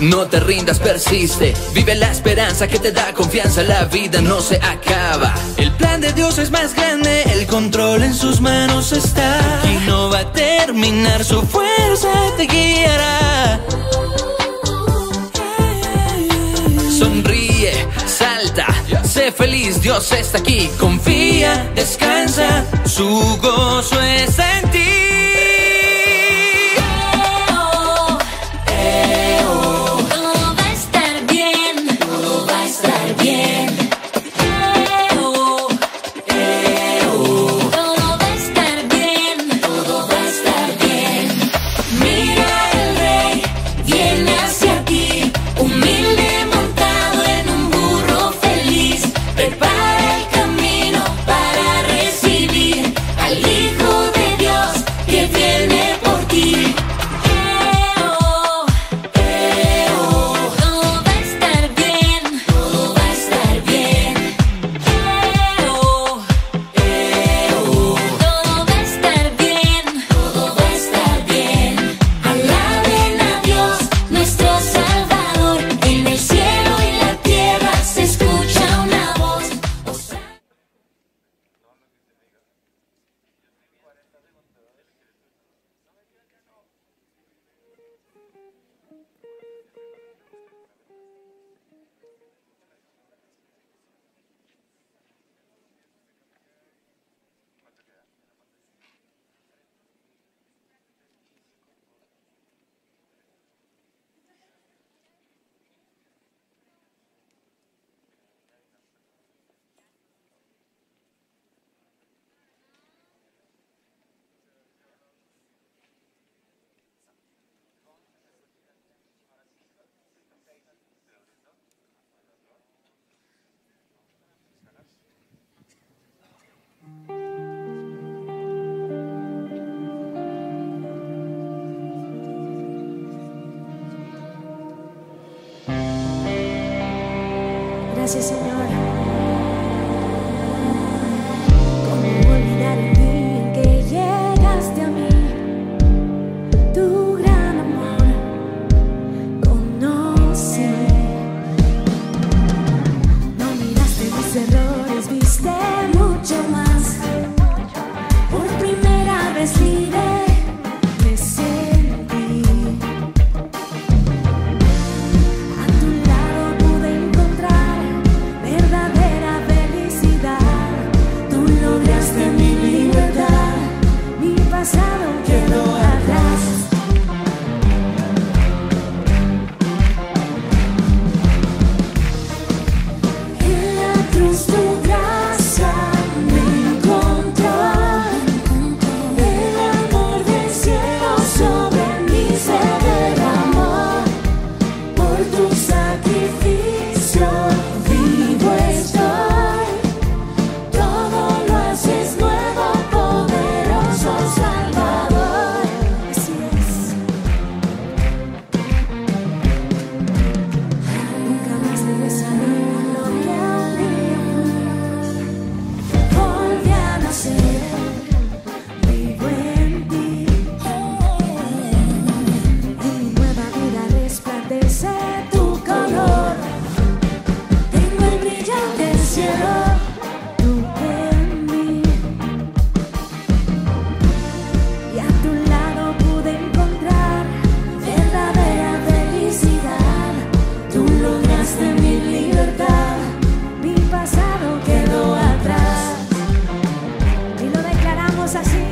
No te rindas, persiste. Vive la esperanza que te da confianza. La vida no se acaba. El plan de Dios es más grande. El control en sus manos está. Y no va a terminar. Su fuerza te guiará. Sonríe, salta, sé feliz, Dios está aquí. Confía, descansa, su gozo está en ti. así.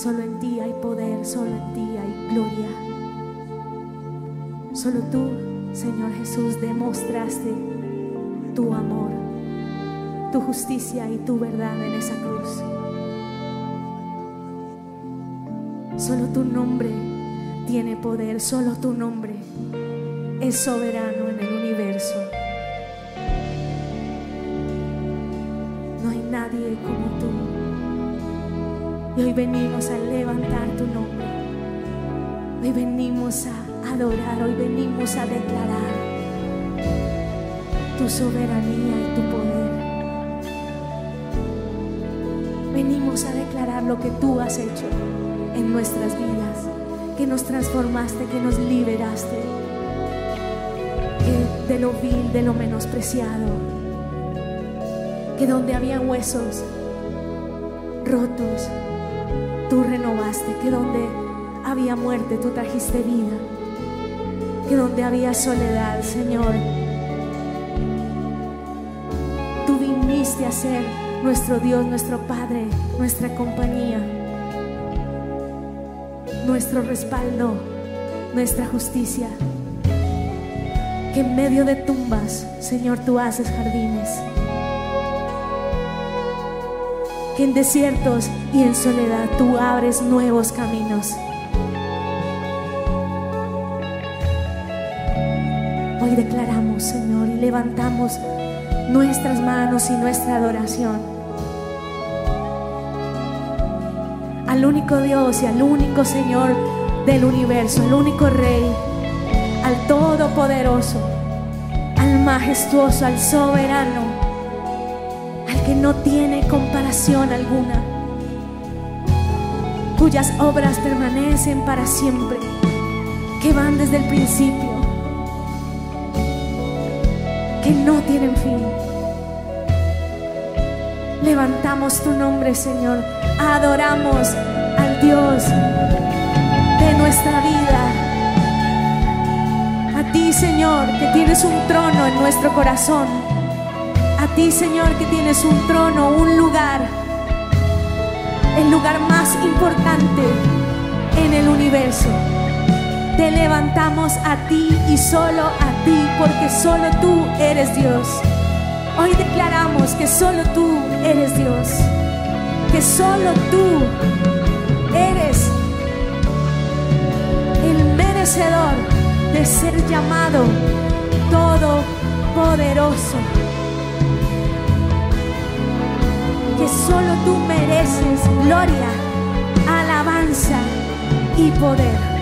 Solo en ti hay poder, solo en ti hay gloria. Solo tú, Señor Jesús, demostraste tu amor, tu justicia y tu verdad en esa cruz. Solo tu nombre tiene poder, solo tu nombre es soberano en el universo. No hay nadie como tú. Y hoy venimos a levantar tu nombre. Hoy venimos a adorar, hoy venimos a declarar tu soberanía y tu poder. Venimos a declarar lo que tú has hecho en nuestras vidas, que nos transformaste, que nos liberaste que de lo vil, de lo menospreciado, que donde había huesos rotos, tú renovaste, que donde había muerte, tú trajiste vida, que donde había soledad, Señor, tú viniste a ser nuestro Dios, nuestro Padre, nuestra compañía, nuestro respaldo, nuestra justicia. Que en medio de tumbas, Señor, tú haces jardines. Que en desiertos y en soledad tú abres nuevos caminos. Hoy declaramos, Señor, y levantamos nuestras manos y nuestra adoración al único Dios y al único Señor del universo, al único Rey, al Todopoderoso, al majestuoso, al soberano, al que no tiene comparación alguna, cuyas obras permanecen para siempre, que van desde el principio que no tienen fin. Levantamos tu nombre, Señor. Adoramos al Dios de nuestra vida. A ti, Señor, que tienes un trono en nuestro corazón. A ti, Señor, que tienes un trono, un lugar. El lugar más importante en el universo. Te levantamos a ti y solo a ti, porque solo tú eres Dios. Hoy declaramos que solo tú eres Dios, que solo tú eres el merecedor de ser llamado todopoderoso. Que solo tú mereces gloria, alabanza y poder.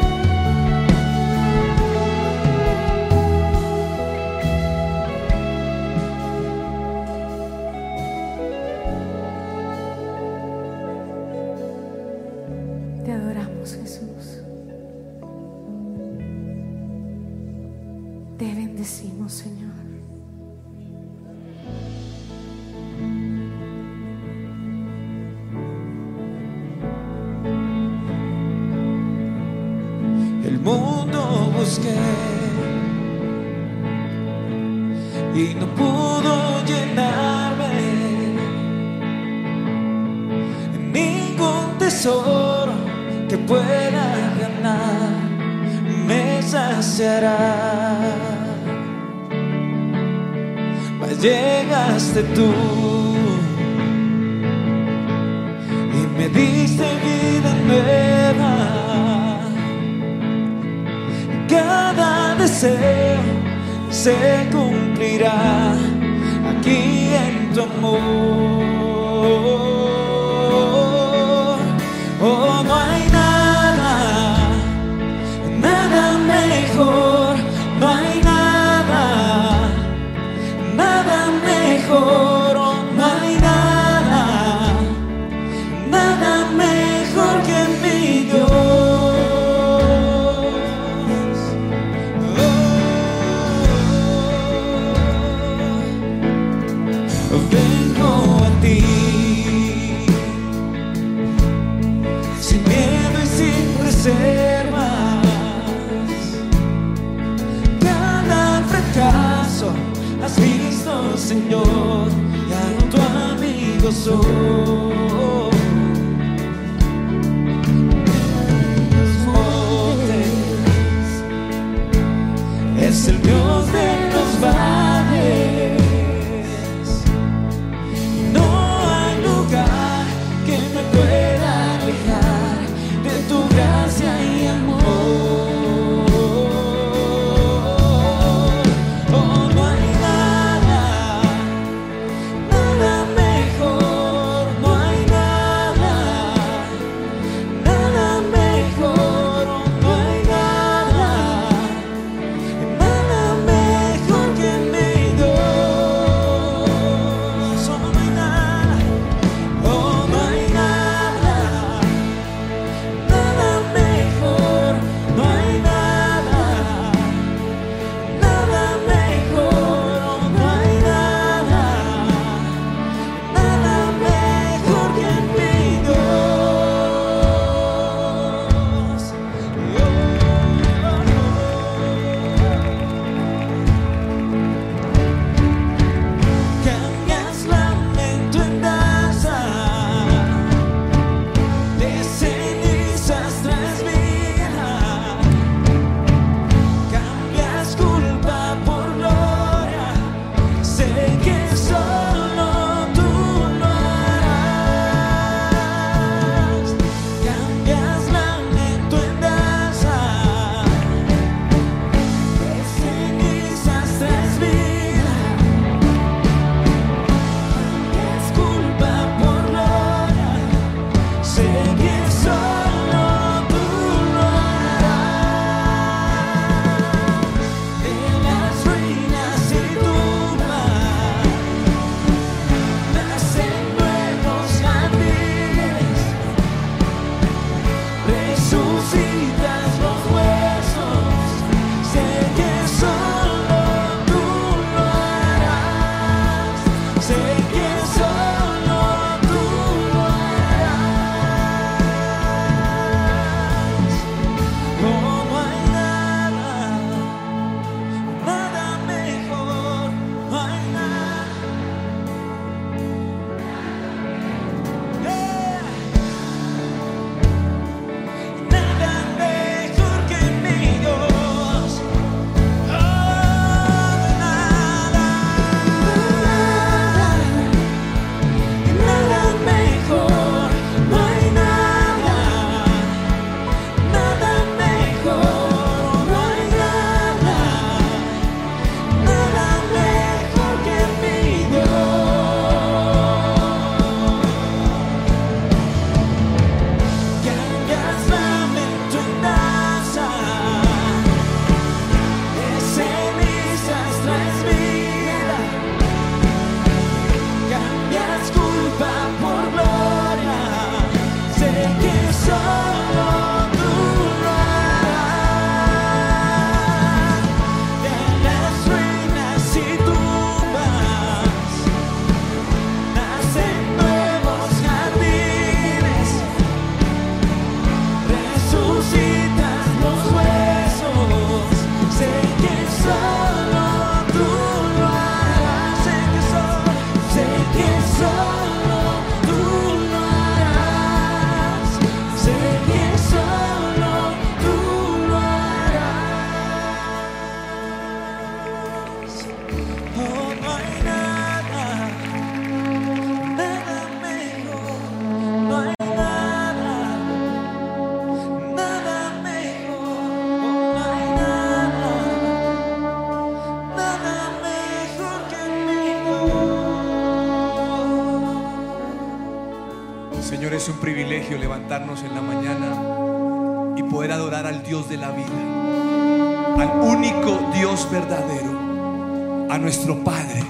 Levantarnos en la mañana y poder adorar al Dios de la vida, al único Dios verdadero, a nuestro Padre,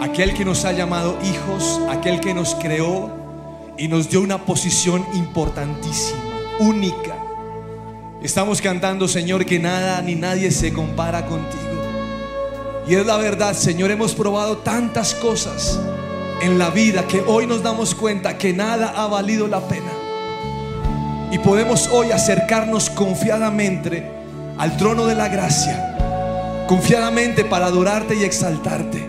aquel que nos ha llamado hijos, aquel que nos creó y nos dio una posición importantísima, única. Estamos cantando, Señor, que nada ni nadie se compara contigo. Y es la verdad, Señor, hemos probado tantas cosas en la vida que hoy nos damos cuenta que nada ha valido la pena. Y podemos hoy acercarnos confiadamente al trono de la gracia, confiadamente para adorarte y exaltarte,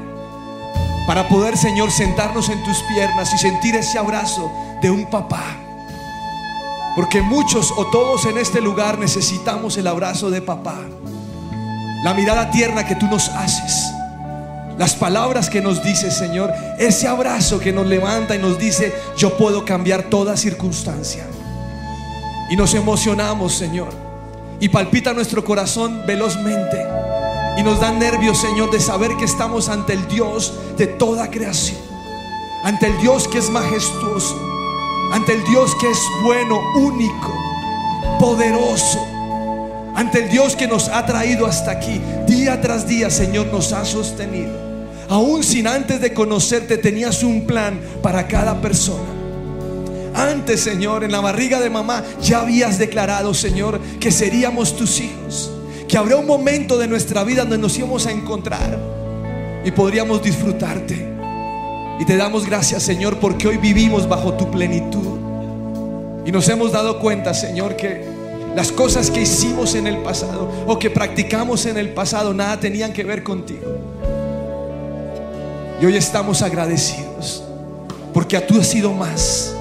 para poder, Señor, sentarnos en tus piernas y sentir ese abrazo de un papá. Porque muchos o todos en este lugar necesitamos el abrazo de papá, la mirada tierna que tú nos haces. Las palabras que nos dices, Señor, ese abrazo que nos levanta y nos dice, yo puedo cambiar toda circunstancia. Y nos emocionamos, Señor. Y palpita nuestro corazón velozmente. Y nos da nervios, Señor, de saber que estamos ante el Dios de toda creación. Ante el Dios que es majestuoso. Ante el Dios que es bueno, único, poderoso. Ante el Dios que nos ha traído hasta aquí. Día tras día, Señor, nos ha sostenido. Aún sin antes de conocerte tenías un plan para cada persona. Antes, Señor, en la barriga de mamá ya habías declarado, Señor, que seríamos tus hijos. Que habrá un momento de nuestra vida donde nos íbamos a encontrar y podríamos disfrutarte. Y te damos gracias, Señor, porque hoy vivimos bajo tu plenitud. Y nos hemos dado cuenta, Señor, que las cosas que hicimos en el pasado o que practicamos en el pasado nada tenían que ver contigo. Y hoy estamos agradecidos porque a tú has sido más.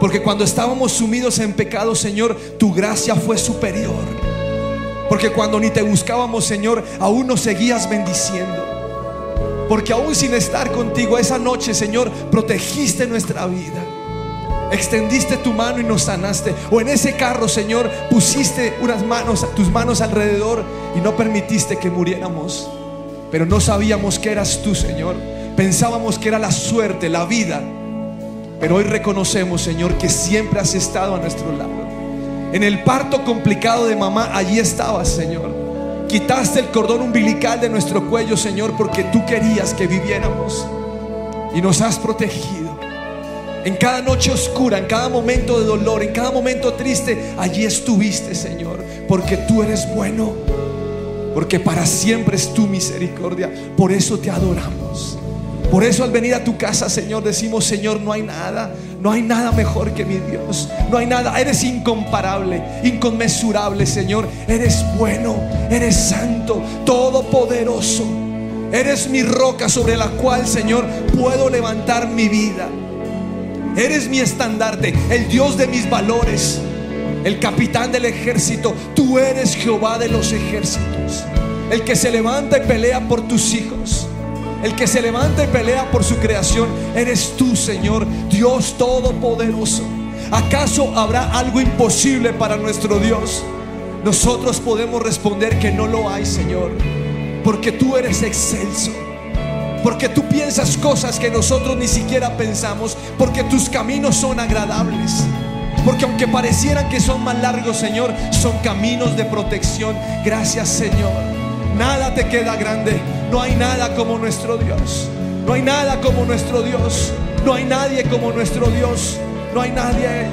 Porque cuando estábamos sumidos en pecado, Señor, tu gracia fue superior. Porque cuando ni te buscábamos, Señor, aún nos seguías bendiciendo. Porque aún sin estar contigo esa noche, Señor, protegiste nuestra vida. Extendiste tu mano y nos sanaste. O en ese carro, Señor, pusiste unas manos, tus manos alrededor y no permitiste que muriéramos. Pero no sabíamos que eras tú, Señor. Pensábamos que era la suerte, la vida. Pero hoy reconocemos, Señor, que siempre has estado a nuestro lado. En el parto complicado de mamá, allí estabas, Señor. Quitaste el cordón umbilical de nuestro cuello, Señor, porque tú querías que viviéramos. Y nos has protegido. En cada noche oscura, en cada momento de dolor, en cada momento triste, allí estuviste, Señor. Porque tú eres bueno. Porque para siempre es tu misericordia. Por eso te adoramos. Por eso al venir a tu casa, Señor, decimos, Señor, no hay nada, no hay nada mejor que mi Dios. No hay nada, eres incomparable, inconmensurable, Señor. Eres bueno, eres santo, todopoderoso. Eres mi roca sobre la cual, Señor, puedo levantar mi vida. Eres mi estandarte, el Dios de mis valores, el capitán del ejército. Tú eres Jehová de los ejércitos, el que se levanta y pelea por tus hijos. El que se levanta y pelea por su creación, eres tú, Señor, Dios Todopoderoso. ¿Acaso habrá algo imposible para nuestro Dios? Nosotros podemos responder que no lo hay, Señor, porque tú eres excelso. Porque tú piensas cosas que nosotros ni siquiera pensamos. Porque tus caminos son agradables. Porque aunque parecieran que son más largos, Señor, son caminos de protección. Gracias, Señor. Nada te queda grande. No hay nada como nuestro Dios. No hay nada como nuestro Dios. No hay nadie como nuestro Dios. No hay nadie.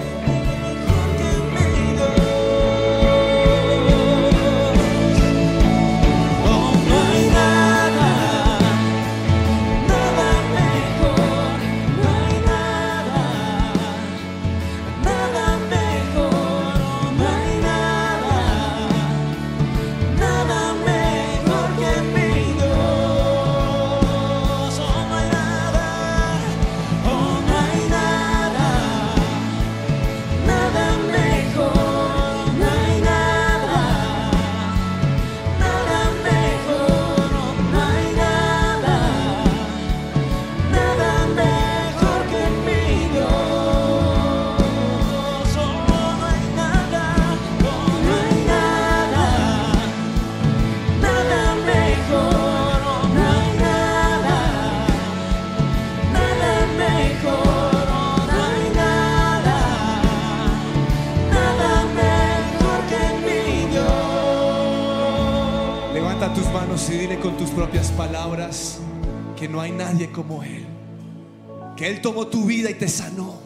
Tomó tu vida y te sanó.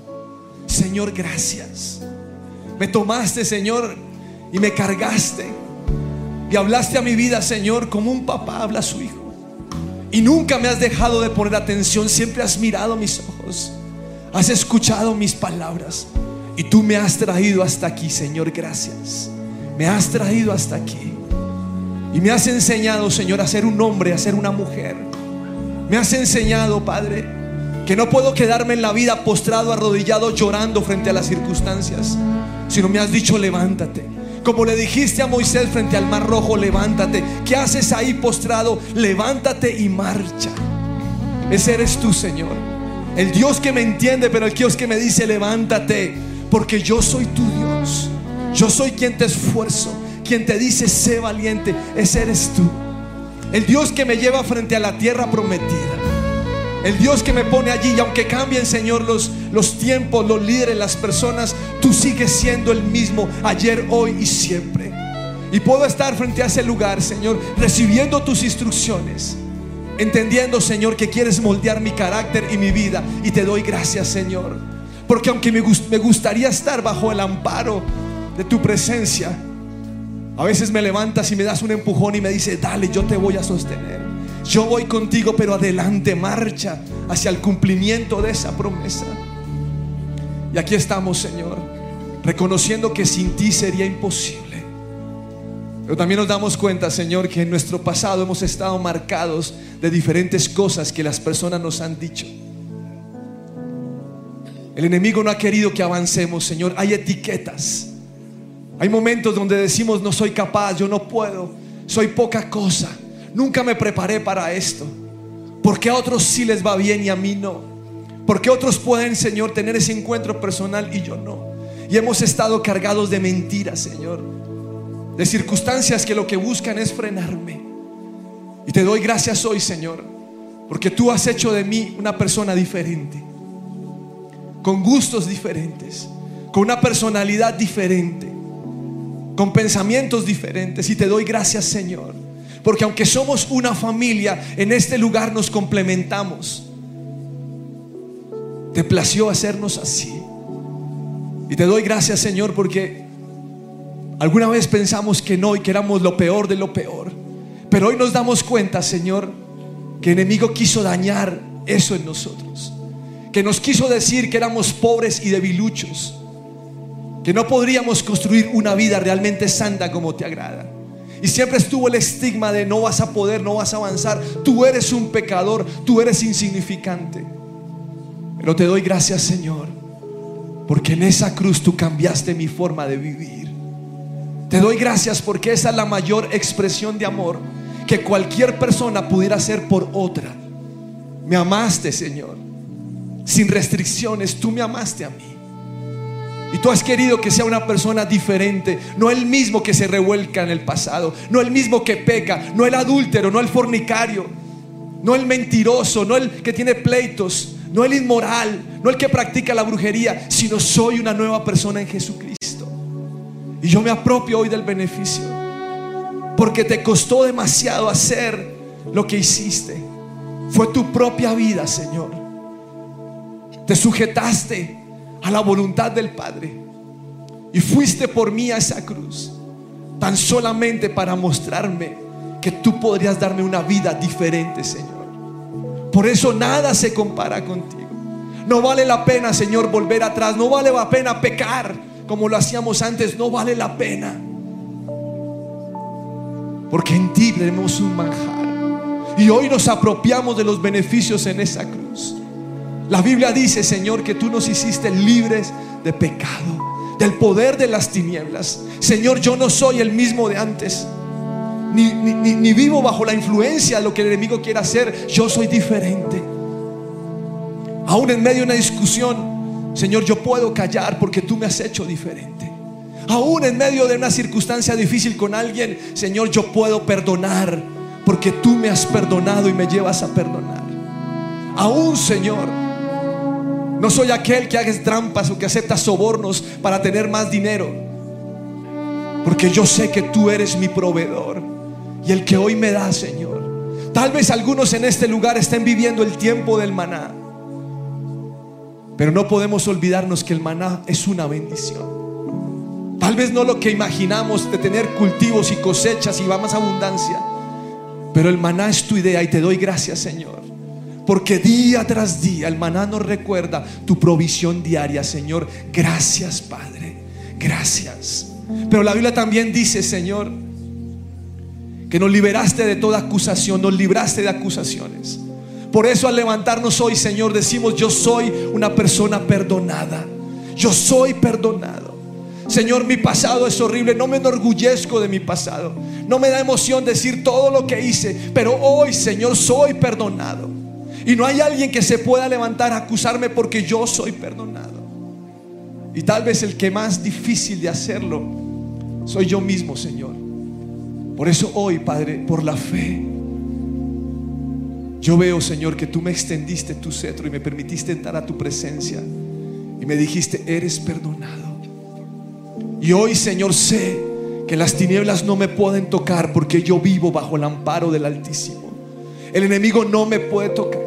Señor, gracias. Me tomaste, Señor, y me cargaste. Y hablaste a mi vida, Señor, como un papá habla a su hijo. Y nunca me has dejado de poner atención. Siempre has mirado mis ojos. Has escuchado mis palabras. Y tú me has traído hasta aquí, Señor. Gracias. Me has traído hasta aquí. Y me has enseñado, Señor, a ser un hombre, a ser una mujer. Me has enseñado, Padre, que no puedo quedarme en la vida postrado, arrodillado, llorando frente a las circunstancias, sino me has dicho, levántate. Como le dijiste a Moisés frente al mar rojo, levántate. ¿Qué haces ahí postrado? Levántate y marcha. Ese eres tú, Señor. El Dios que me entiende, pero el Dios que me dice, levántate, porque yo soy tu Dios. Yo soy quien te esfuerzo, quien te dice, sé valiente. Ese eres tú. El Dios que me lleva frente a la tierra prometida. El Dios que me pone allí y aunque cambien, Señor, los, los tiempos, los líderes, las personas, tú sigues siendo el mismo ayer, hoy y siempre. Y puedo estar frente a ese lugar, Señor, recibiendo tus instrucciones, entendiendo, Señor, que quieres moldear mi carácter y mi vida. Y te doy gracias, Señor. Porque aunque me, me gustaría estar bajo el amparo de tu presencia, a veces me levantas y me das un empujón y me dices, dale, yo te voy a sostener. Yo voy contigo, pero adelante, marcha hacia el cumplimiento de esa promesa. Y aquí estamos, Señor, reconociendo que sin ti sería imposible. Pero también nos damos cuenta, Señor, que en nuestro pasado hemos estado marcados de diferentes cosas que las personas nos han dicho. El enemigo no ha querido que avancemos, Señor. Hay etiquetas. Hay momentos donde decimos, no soy capaz, yo no puedo, soy poca cosa. Nunca me preparé para esto. Porque a otros sí les va bien y a mí no. Porque otros pueden, Señor, tener ese encuentro personal y yo no. Y hemos estado cargados de mentiras, Señor. De circunstancias que lo que buscan es frenarme. Y te doy gracias hoy, Señor. Porque tú has hecho de mí una persona diferente. Con gustos diferentes. Con una personalidad diferente. Con pensamientos diferentes. Y te doy gracias, Señor. Porque aunque somos una familia, en este lugar nos complementamos. Te plació hacernos así. Y te doy gracias, Señor, porque alguna vez pensamos que no y que éramos lo peor de lo peor. Pero hoy nos damos cuenta, Señor, que el enemigo quiso dañar eso en nosotros. Que nos quiso decir que éramos pobres y debiluchos. Que no podríamos construir una vida realmente santa como te agrada. Y siempre estuvo el estigma de no vas a poder, no vas a avanzar. Tú eres un pecador, tú eres insignificante. Pero te doy gracias, Señor, porque en esa cruz tú cambiaste mi forma de vivir. Te doy gracias porque esa es la mayor expresión de amor que cualquier persona pudiera hacer por otra. Me amaste, Señor. Sin restricciones, tú me amaste a mí. Y tú has querido que sea una persona diferente, no el mismo que se revuelca en el pasado, no el mismo que peca, no el adúltero, no el fornicario, no el mentiroso, no el que tiene pleitos, no el inmoral, no el que practica la brujería, sino soy una nueva persona en Jesucristo. Y yo me apropio hoy del beneficio, porque te costó demasiado hacer lo que hiciste. Fue tu propia vida, Señor. Te sujetaste a la voluntad del Padre. Y fuiste por mí a esa cruz, tan solamente para mostrarme que tú podrías darme una vida diferente, Señor. Por eso nada se compara contigo. No vale la pena, Señor, volver atrás. No vale la pena pecar como lo hacíamos antes. No vale la pena. Porque en ti tenemos un manjar. Y hoy nos apropiamos de los beneficios en esa cruz. La Biblia dice, Señor, que tú nos hiciste libres de pecado, del poder de las tinieblas. Señor, yo no soy el mismo de antes. Ni, ni- vivo bajo la influencia de lo que el enemigo quiere hacer. Yo soy diferente. Aún en medio de una discusión, Señor, yo puedo callar porque tú me has hecho diferente. Aún en medio de una circunstancia difícil con alguien, Señor, yo puedo perdonar porque tú me has perdonado y me llevas a perdonar. Aún, Señor, no soy aquel que haga trampas o que acepta sobornos para tener más dinero. Porque yo sé que tú eres mi proveedor y el que hoy me da, Señor. Tal vez algunos en este lugar estén viviendo el tiempo del maná. Pero no podemos olvidarnos que el maná es una bendición. Tal vez no lo que imaginamos de tener cultivos y cosechas y más abundancia. Pero el maná es tu idea y te doy gracias, Señor. Porque día tras día el maná nos recuerda tu provisión diaria, Señor. Gracias, Padre. Gracias. Pero la Biblia también dice, Señor, que nos liberaste de toda acusación, nos libraste de acusaciones. Por eso al levantarnos hoy, Señor, decimos, yo soy una persona perdonada. Yo soy perdonado. Señor, mi pasado es horrible, no me enorgullezco de mi pasado. No me da emoción decir todo lo que hice, pero hoy, Señor, soy perdonado. Y no hay alguien que se pueda levantar a acusarme porque yo soy perdonado. Y tal vez el que más difícil de hacerlo soy yo mismo, Señor. Por eso hoy, Padre, por la fe, yo veo, Señor, que tú me extendiste tu cetro y me permitiste entrar a tu presencia. Y me dijiste, eres perdonado. Y hoy, Señor, sé que las tinieblas no me pueden tocar porque yo vivo bajo el amparo del Altísimo. El enemigo no me puede tocar.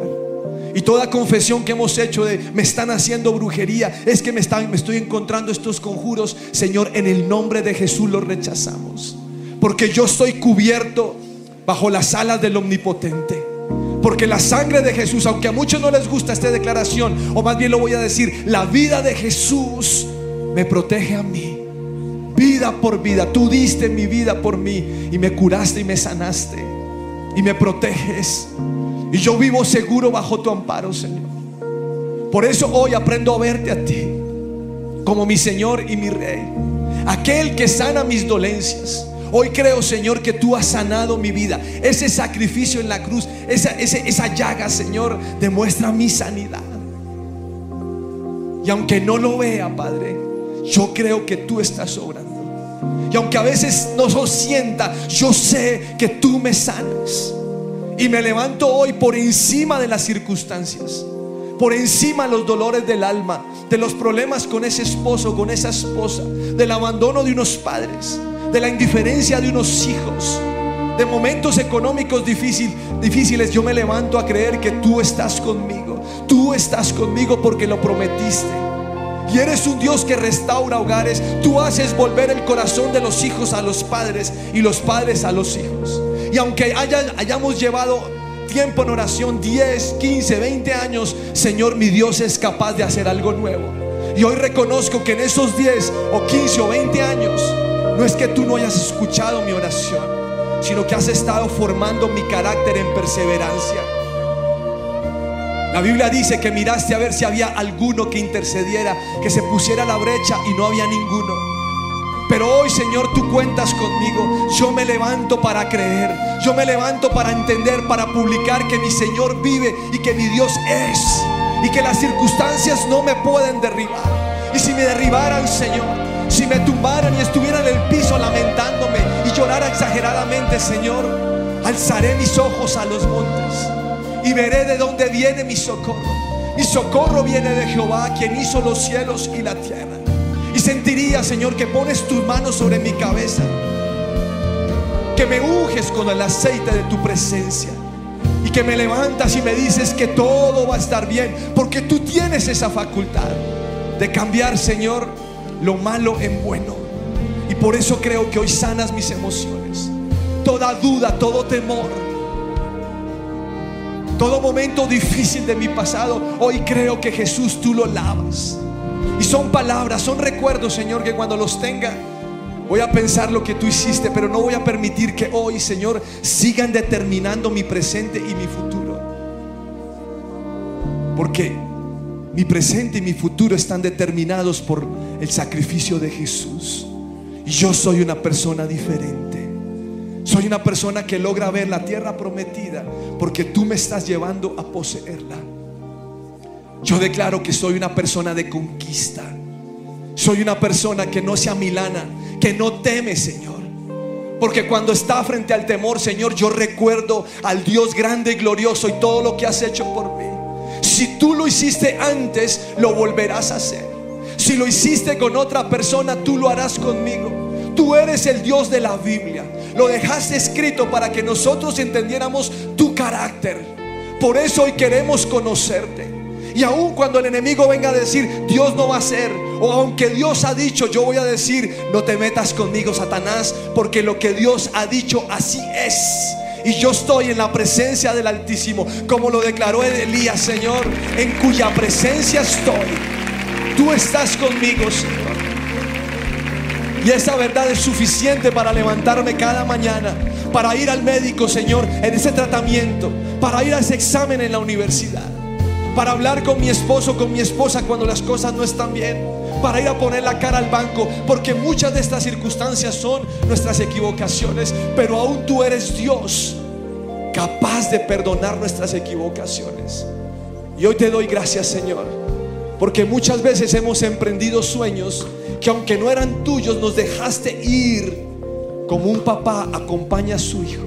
Y toda confesión que hemos hecho de me están haciendo brujería, es que me, me estoy encontrando estos conjuros, Señor, en el nombre de Jesús los rechazamos. Porque yo estoy cubierto bajo las alas del Omnipotente. Porque la sangre de Jesús, aunque a muchos no les gusta esta declaración, o más bien lo voy a decir, la vida de Jesús me protege a mí. Vida por vida, tú diste mi vida por mí y me curaste y me sanaste y me proteges. Y yo vivo seguro bajo tu amparo, Señor. Por eso hoy aprendo a verte a ti como mi Señor y mi Rey. Aquel que sana mis dolencias. Hoy creo, Señor, que tú has sanado mi vida. Ese sacrificio en la cruz, esa, esa llaga, Señor, demuestra mi sanidad. Y aunque no lo vea, Padre, yo creo que tú estás obrando. Y aunque a veces no lo sienta, yo sé que tú me sanas. Y me levanto hoy por encima de las circunstancias, por encima de los dolores del alma, de los problemas con ese esposo, con esa esposa, del abandono de unos padres, de la indiferencia de unos hijos, de momentos económicos difícil- difíciles. Yo me levanto a creer que tú estás conmigo. Tú estás conmigo porque lo prometiste. Y eres un Dios que restaura hogares. Tú haces volver el corazón de los hijos a los padres y los padres a los hijos. Y aunque haya- hayamos llevado tiempo en oración, 10, 15, 20 años, Señor, mi Dios es capaz de hacer algo nuevo. Y hoy reconozco que en esos 10 o 15 o 20 años, no es que tú no hayas escuchado mi oración, sino que has estado formando mi carácter en perseverancia. La Biblia dice que miraste a ver si había alguno que intercediera, que se pusiera la brecha y no había ninguno. Pero hoy, Señor, tú cuentas conmigo. Yo me levanto para creer. Yo me levanto para entender, para publicar que mi Señor vive y que mi Dios es. Y que las circunstancias no me pueden derribar. Y si me derribaran, Señor, si me tumbaran y estuviera en el piso lamentándome y llorara exageradamente, Señor, alzaré mis ojos a los montes y veré de dónde viene mi socorro. Mi socorro viene de Jehová, quien hizo los cielos y la tierra. Sentiría, Señor, que pones tus manos sobre mi cabeza. Que me unges con el aceite de tu presencia. Y que me levantas y me dices que todo va a estar bien. Porque tú tienes esa facultad de cambiar, Señor, lo malo en bueno. Y por eso creo que hoy sanas mis emociones. Toda duda, todo temor. Todo momento difícil de mi pasado, hoy creo que Jesús tú lo lavas. Y son palabras, son recuerdos, Señor, que cuando los tenga, voy a pensar lo que tú hiciste, pero no voy a permitir que hoy, Señor, sigan determinando mi presente y mi futuro. Porque mi presente y mi futuro están determinados por el sacrificio de Jesús. Y yo soy una persona diferente. Soy una persona que logra ver la tierra prometida porque tú me estás llevando a poseerla. Yo declaro que soy una persona de conquista. Soy una persona que no sea milana, que no teme, Señor. Porque cuando está frente al temor, Señor, yo recuerdo al Dios grande y glorioso y todo lo que has hecho por mí. Si tú lo hiciste antes, lo volverás a hacer. Si lo hiciste con otra persona, tú lo harás conmigo. Tú eres el Dios de la Biblia. Lo dejaste escrito para que nosotros entendiéramos tu carácter. Por eso hoy queremos conocerte. Y aun cuando el enemigo venga a decir, Dios no va a hacer, o aunque Dios ha dicho, yo voy a decir, no te metas conmigo, Satanás, porque lo que Dios ha dicho así es. Y yo estoy en la presencia del Altísimo, como lo declaró Elías, Señor, en cuya presencia estoy. Tú estás conmigo, Señor. Y esa verdad es suficiente para levantarme cada mañana, para ir al médico, Señor, en ese tratamiento, para ir a ese examen en la universidad, para hablar con mi esposo, con mi esposa cuando las cosas no están bien, para ir a poner la cara al banco, porque muchas de estas circunstancias son nuestras equivocaciones, pero aún tú eres Dios capaz de perdonar nuestras equivocaciones. Y hoy te doy gracias, Señor, porque muchas veces hemos emprendido sueños que aunque no eran tuyos, nos dejaste ir como un papá acompaña a su hijo.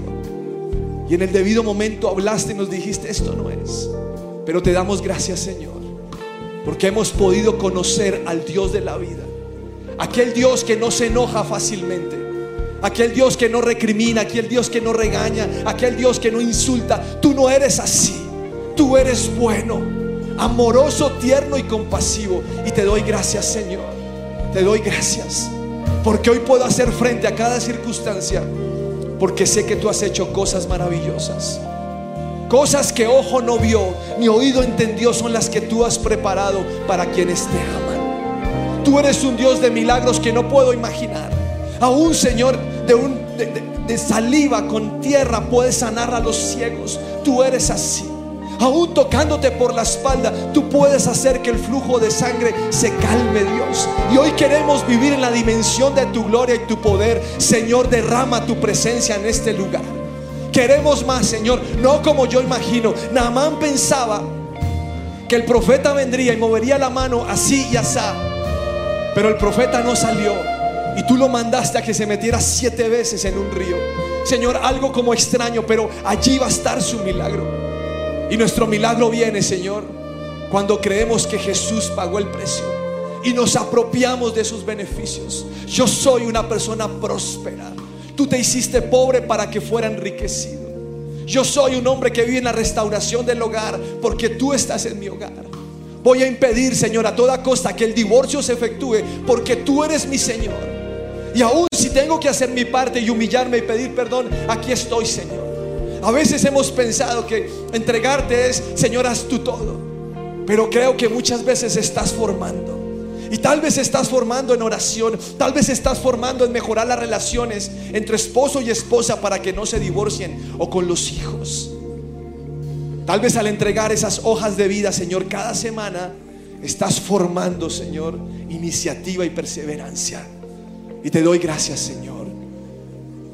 Y en el debido momento hablaste y nos dijiste, esto no es. Pero te damos gracias, Señor, porque hemos podido conocer al Dios de la vida. Aquel Dios que no se enoja fácilmente. Aquel Dios que no recrimina, aquel Dios que no regaña, aquel Dios que no insulta. Tú no eres así. Tú eres bueno, amoroso, tierno y compasivo. Y te doy gracias, Señor. Te doy gracias porque hoy puedo hacer frente a cada circunstancia porque sé que tú has hecho cosas maravillosas. Cosas que ojo no vio ni oído entendió son las que tú has preparado para quienes te aman. Tú eres un Dios de milagros que no puedo imaginar. Aún Señor de, un, de, de, saliva con tierra puedes sanar a los ciegos. Tú eres así. Aún tocándote por la espalda, tú puedes hacer que el flujo de sangre se calme, Dios. Y hoy queremos vivir en la dimensión de tu gloria y tu poder. Señor, derrama tu presencia en este lugar. Queremos más, Señor, no como yo imagino. Naamán pensaba que el profeta vendría y movería la mano así y así. Pero el profeta no salió. Y tú lo mandaste a que se metiera siete veces en un río. Señor, algo como extraño, pero allí va a estar su milagro. Y nuestro milagro viene, Señor, cuando creemos que Jesús pagó el precio y nos apropiamos de sus beneficios. Yo soy una persona próspera. Tú te hiciste pobre para que fuera enriquecido. Yo soy un hombre que vive en la restauración del hogar porque tú estás en mi hogar. Voy a impedir, Señor, a toda costa que el divorcio se efectúe porque tú eres mi Señor. Y aún si tengo que hacer mi parte y humillarme y pedir perdón, aquí estoy, Señor. A veces hemos pensado que entregarte es, Señor, haz tú todo. Pero creo que muchas veces estás formando. Y tal vez estás formando en oración, tal vez estás formando en mejorar las relaciones entre esposo y esposa para que no se divorcien o con los hijos. Tal vez al entregar esas hojas de vida, Señor, cada semana estás formando, Señor, iniciativa y perseverancia. Y te doy gracias, Señor,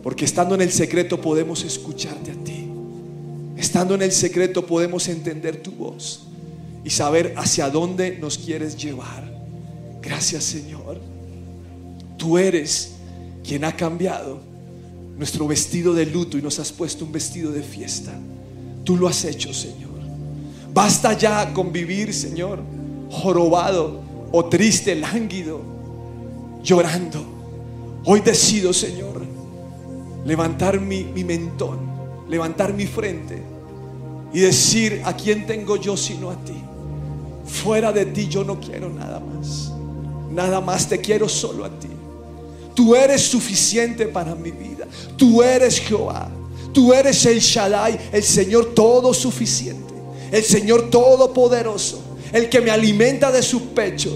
porque estando en el secreto podemos escucharte a ti. Estando en el secreto podemos entender tu voz y saber hacia dónde nos quieres llevar. Gracias Señor. Tú eres quien ha cambiado nuestro vestido de luto y nos has puesto un vestido de fiesta. Tú lo has hecho, Señor. Basta ya con vivir, Señor, jorobado o triste, lánguido, llorando. Hoy decido, Señor, levantar mi, mi mentón, levantar mi frente y decir, ¿a quién tengo yo sino a ti? Fuera de ti yo no quiero nada más. Nada más te quiero solo a ti. Tú eres suficiente para mi vida. Tú eres Jehová. Tú eres el Shaddai, el Señor todo suficiente. El Señor todopoderoso. El que me alimenta de su pecho.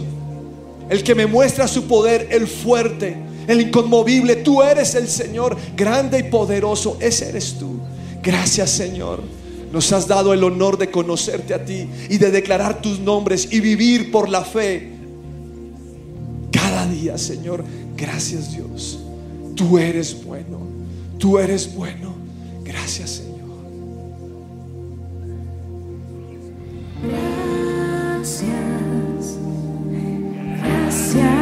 El que me muestra su poder, el fuerte, el inconmovible. Tú eres el Señor grande y poderoso. Ese eres tú. Gracias Señor. Nos has dado el honor de conocerte a ti y de declarar tus nombres y vivir por la fe cada día, Señor. Gracias Dios. Tú eres bueno. Tú eres bueno. Gracias Señor. Gracias, gracias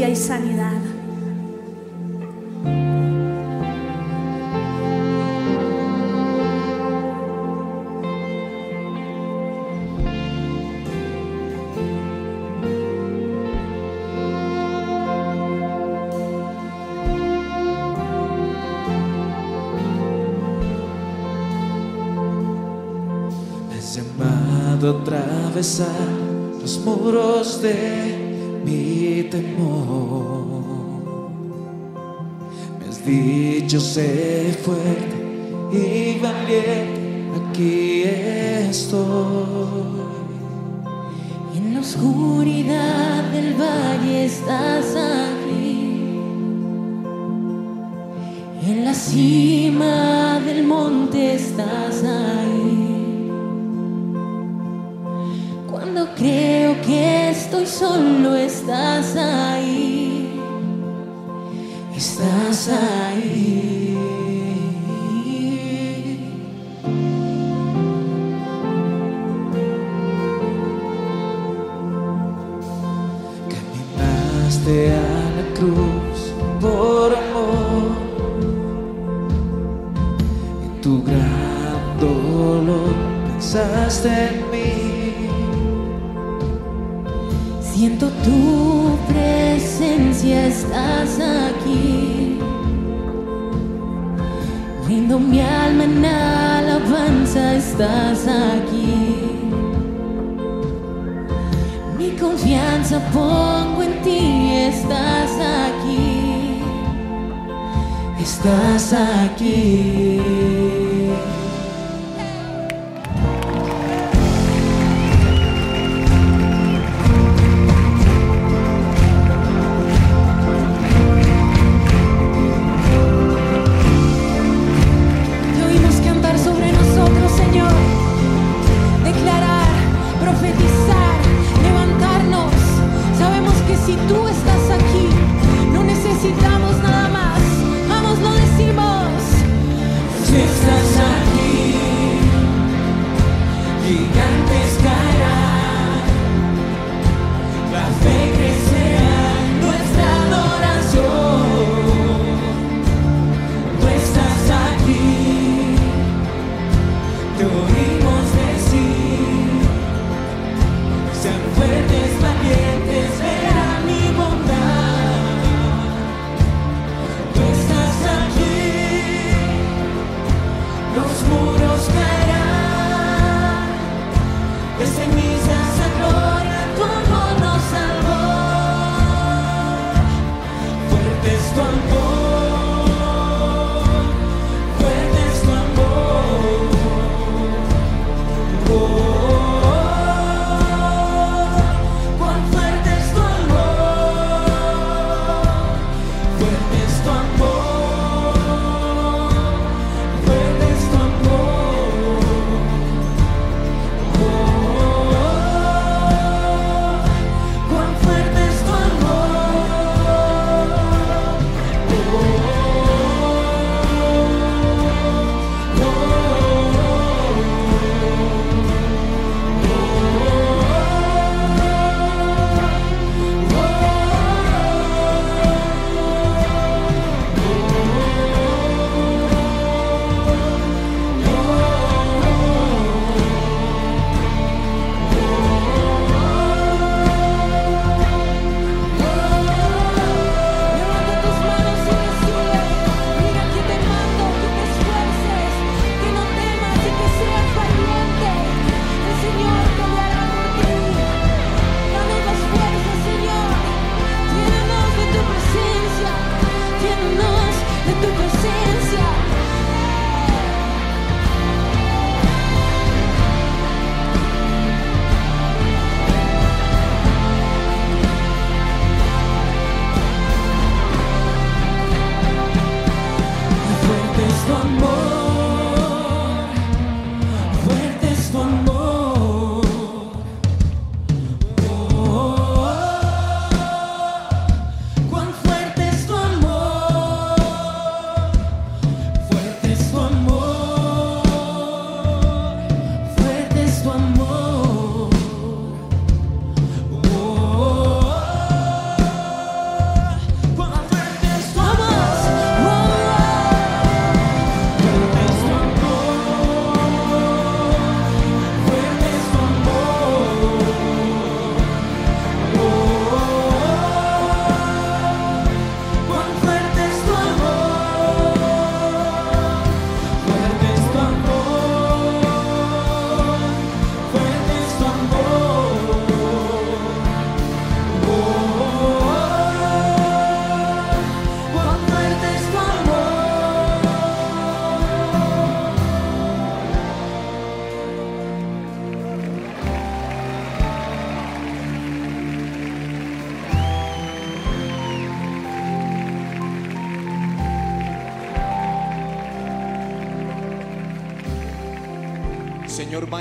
y sanidad. atravesar los muros de temor. Me has dicho sé fuerte y valiente, aquí estoy. En la oscuridad del valle estás aquí. En la cima del monte estás ahí. Cuando creo que estoy solo estás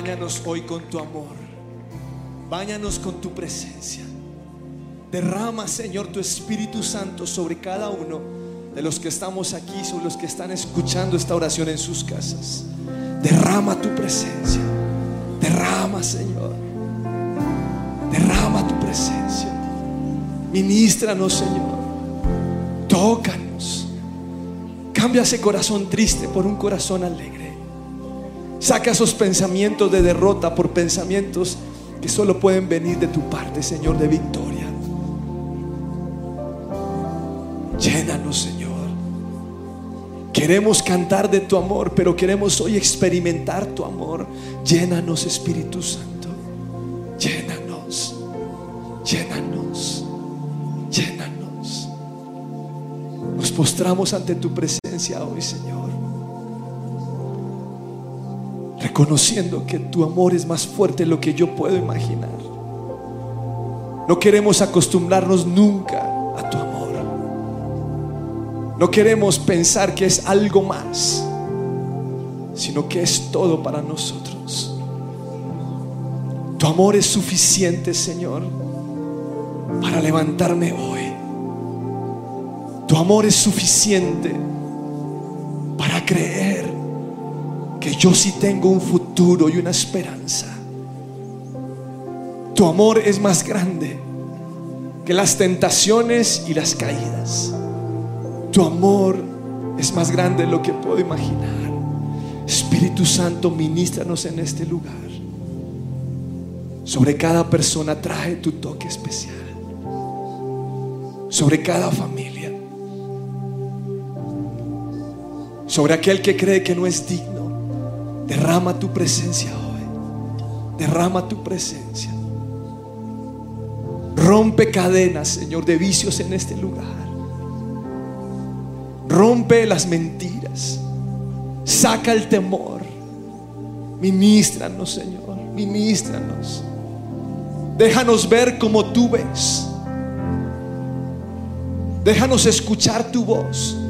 báñanos hoy con tu amor. Báñanos con tu presencia. Derrama, Señor, tu Espíritu Santo sobre cada uno de los que estamos aquí, sobre los que están escuchando esta oración en sus casas. Derrama tu presencia. Derrama, Señor. Derrama tu presencia. Ministranos, Señor. Tócanos. Cambia ese corazón triste por un corazón alegre. Saca esos pensamientos de derrota por pensamientos que solo pueden venir de tu parte, Señor, de victoria. Llénanos, Señor. Queremos cantar de tu amor, pero queremos hoy experimentar tu amor. Llénanos, Espíritu Santo. Llénanos. Llénanos. Llénanos. Nos postramos ante tu presencia hoy, Señor. Reconociendo que tu amor es más fuerte de lo que yo puedo imaginar. No queremos acostumbrarnos nunca a tu amor. No queremos pensar que es algo más, sino que es todo para nosotros. Tu amor es suficiente, Señor, para levantarme hoy. Tu amor es suficiente para creer que yo sí tengo un futuro y una esperanza. Tu amor es más grande que las tentaciones y las caídas. Tu amor es más grande de lo que puedo imaginar. Espíritu Santo, ministranos en este lugar. Sobre cada persona trae tu toque especial. Sobre cada familia. Sobre aquel que cree que no es digno. Derrama tu presencia hoy. Derrama tu presencia. Rompe cadenas, Señor, de vicios en este lugar. Rompe las mentiras. Saca el temor. Ministranos, Señor. Ministranos. Déjanos ver como tú ves. Déjanos escuchar tu voz.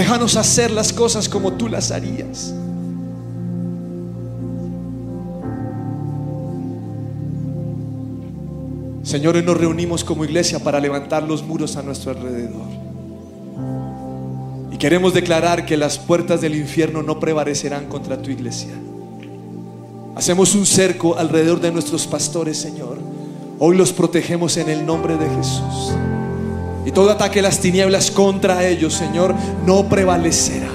Déjanos hacer las cosas como tú las harías. Señor, hoy nos reunimos como iglesia para levantar los muros a nuestro alrededor. Y queremos declarar que las puertas del infierno no prevalecerán contra tu iglesia. Hacemos un cerco alrededor de nuestros pastores, Señor. Hoy los protegemos en el nombre de Jesús. Y todo ataque de las tinieblas contra ellos, Señor, no prevalecerá.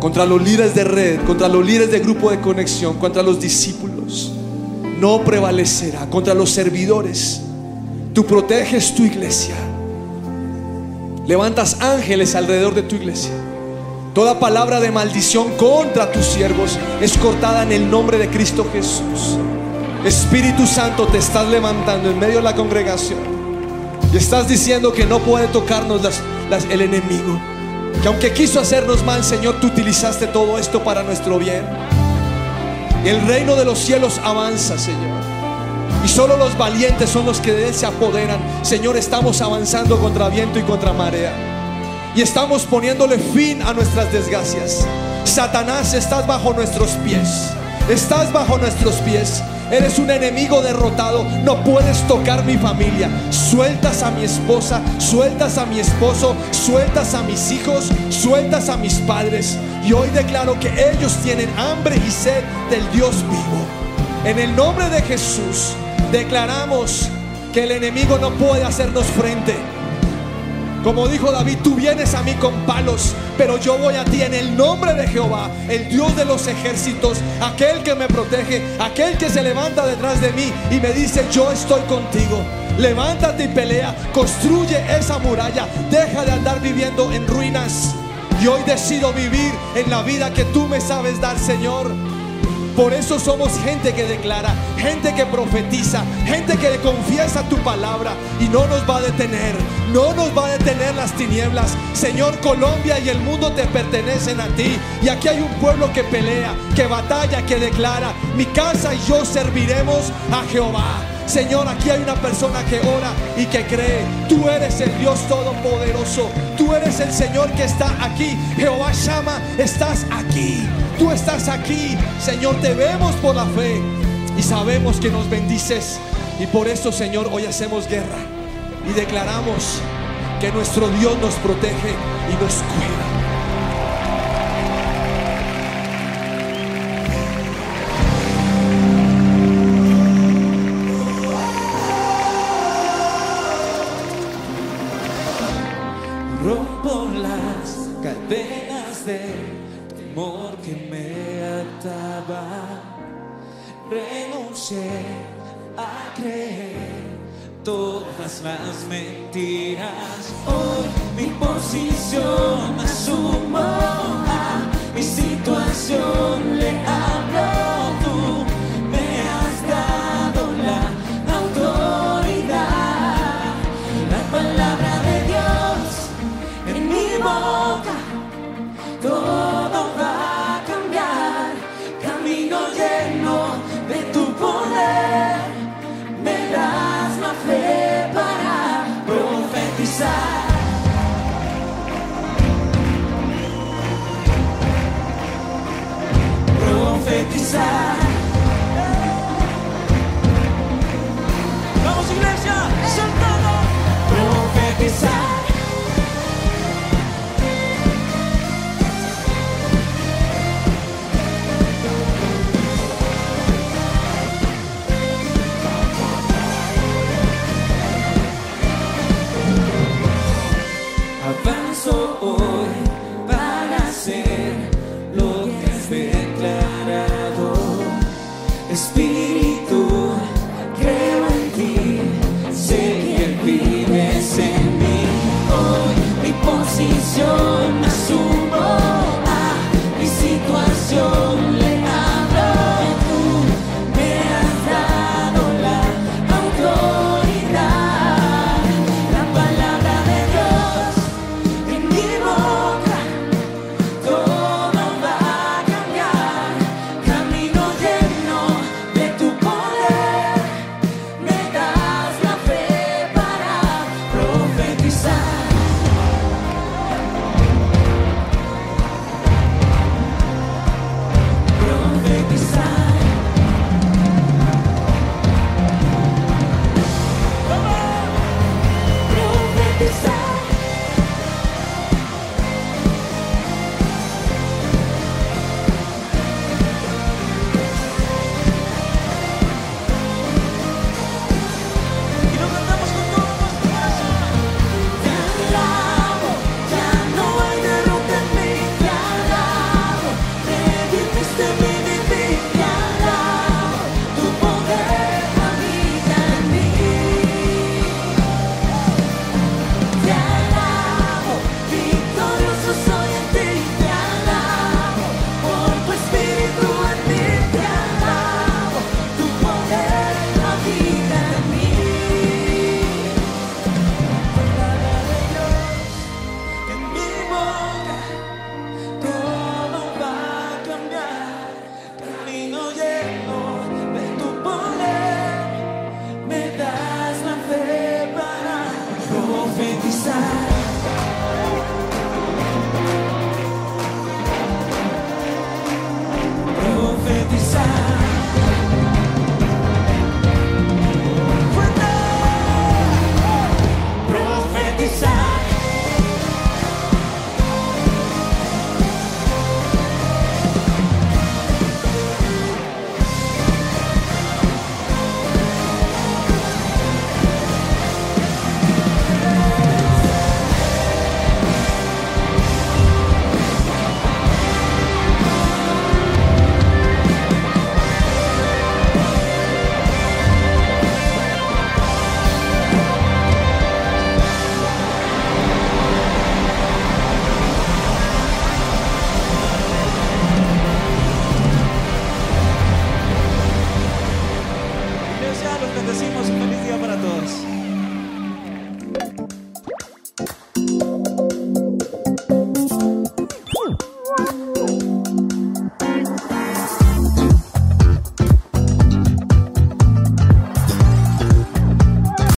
Contra los líderes de red, contra los líderes de grupo de conexión, contra los discípulos, no prevalecerá. Contra los servidores, tú proteges tu iglesia. Levantas ángeles alrededor de tu iglesia. Toda palabra de maldición contra tus siervos es cortada en el nombre de Cristo Jesús. Espíritu Santo, te estás levantando en medio de la congregación. Y estás diciendo que no puede tocarnos las- el enemigo. Que aunque quiso hacernos mal, Señor, tú utilizaste todo esto para nuestro bien. El reino de los cielos avanza, Señor. Y solo los valientes son los que de él se apoderan. Señor, estamos avanzando contra viento y contra marea. Y estamos poniéndole fin a nuestras desgracias. Satanás, estás bajo nuestros pies. Estás bajo nuestros pies. Eres un enemigo derrotado. No puedes tocar mi familia. Sueltas a mi esposa, sueltas a mi esposo, sueltas a mis hijos, sueltas a mis padres. Y hoy declaro que ellos tienen hambre y sed del Dios vivo. En el nombre de Jesús declaramos que el enemigo no puede hacernos frente. Como dijo David, tú vienes a mí con palos, pero yo voy a ti en el nombre de Jehová, el Dios de los ejércitos, aquel que me protege, aquel que se levanta detrás de mí y me dice, yo estoy contigo. Levántate y pelea, construye esa muralla, deja de andar viviendo en ruinas. Y hoy decido vivir en la vida que tú me sabes dar, Señor. Por eso somos gente que declara, gente que profetiza, gente que confiesa tu palabra y no nos va a detener, no nos va a detener las tinieblas. Señor, Colombia y el mundo te pertenecen a ti. Y aquí hay un pueblo que pelea, que batalla, que declara, mi casa y yo serviremos a Jehová. Señor, aquí hay una persona que ora y que cree. Tú eres el Dios Todopoderoso. Tú eres el Señor que está aquí. Jehová llama, estás aquí. Tú estás aquí. Señor, te vemos por la fe y sabemos que nos bendices. Y por eso, Señor, hoy hacemos guerra y declaramos que nuestro Dios nos protege y nos cuida. Rompo las cadenas de temor que me ataba. Renuncié a creer todas las mentiras. Hoy mi posición asumo a mi situación le